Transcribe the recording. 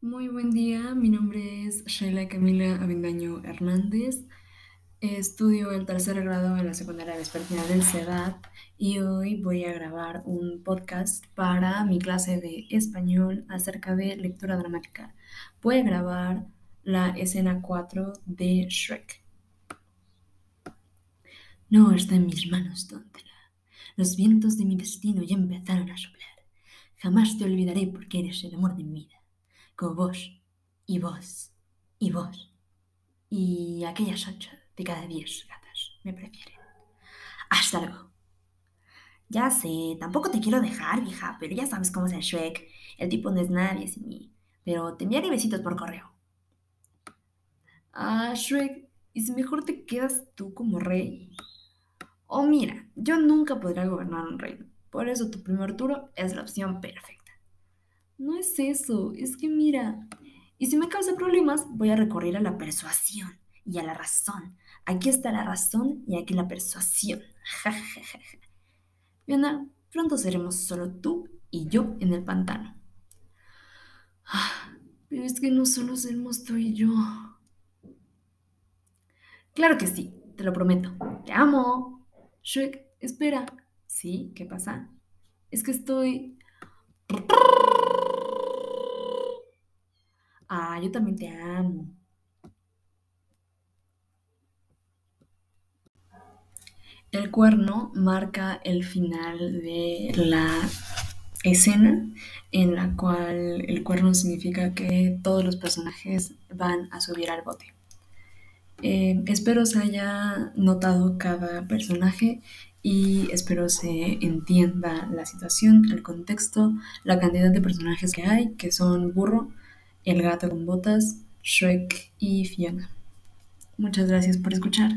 Muy buen día, mi nombre es Sheila Camila Avendaño Hernández. Estudio el tercer grado en la secundaria vespertina del CEDAT y hoy voy a grabar un podcast para mi clase de español acerca de lectura dramática. Voy a grabar la escena 4 de Shrek. No está en mis manos, Tontela. Los vientos de mi destino ya empezaron a soplar. Jamás te olvidaré porque eres el amor de mi vida como vos, y vos, y vos, y aquellas ocho de cada diez gatas me prefieren. Hasta luego. Ya sé, tampoco te quiero dejar, vieja, pero ya sabes cómo es el Shrek. El tipo no es nadie sin mí. Pero te enviaré besitos por correo. Ah, Shrek, ¿y si mejor te quedas tú como rey? Oh, mira, yo nunca podré gobernar un reino. Por eso tu primer turno es la opción perfecta. No es eso, es que mira, y si me causa problemas, voy a recurrir a la persuasión y a la razón. Aquí está la razón y aquí la persuasión. Fiona, pronto seremos solo tú y yo en el pantano. Ah, pero es que no solo seremos tú y yo. Claro que sí, te lo prometo. Te amo. Shrek, espera. ¿Sí? ¿Qué pasa? Es que estoy... Ah, yo también te amo. El cuerno marca el final de la escena en la cual el cuerno significa que todos los personajes van a subir al bote. Eh, espero se haya notado cada personaje y espero se entienda la situación, el contexto, la cantidad de personajes que hay, que son burro, el gato con botas, Shrek y Fiona. Muchas gracias por escuchar.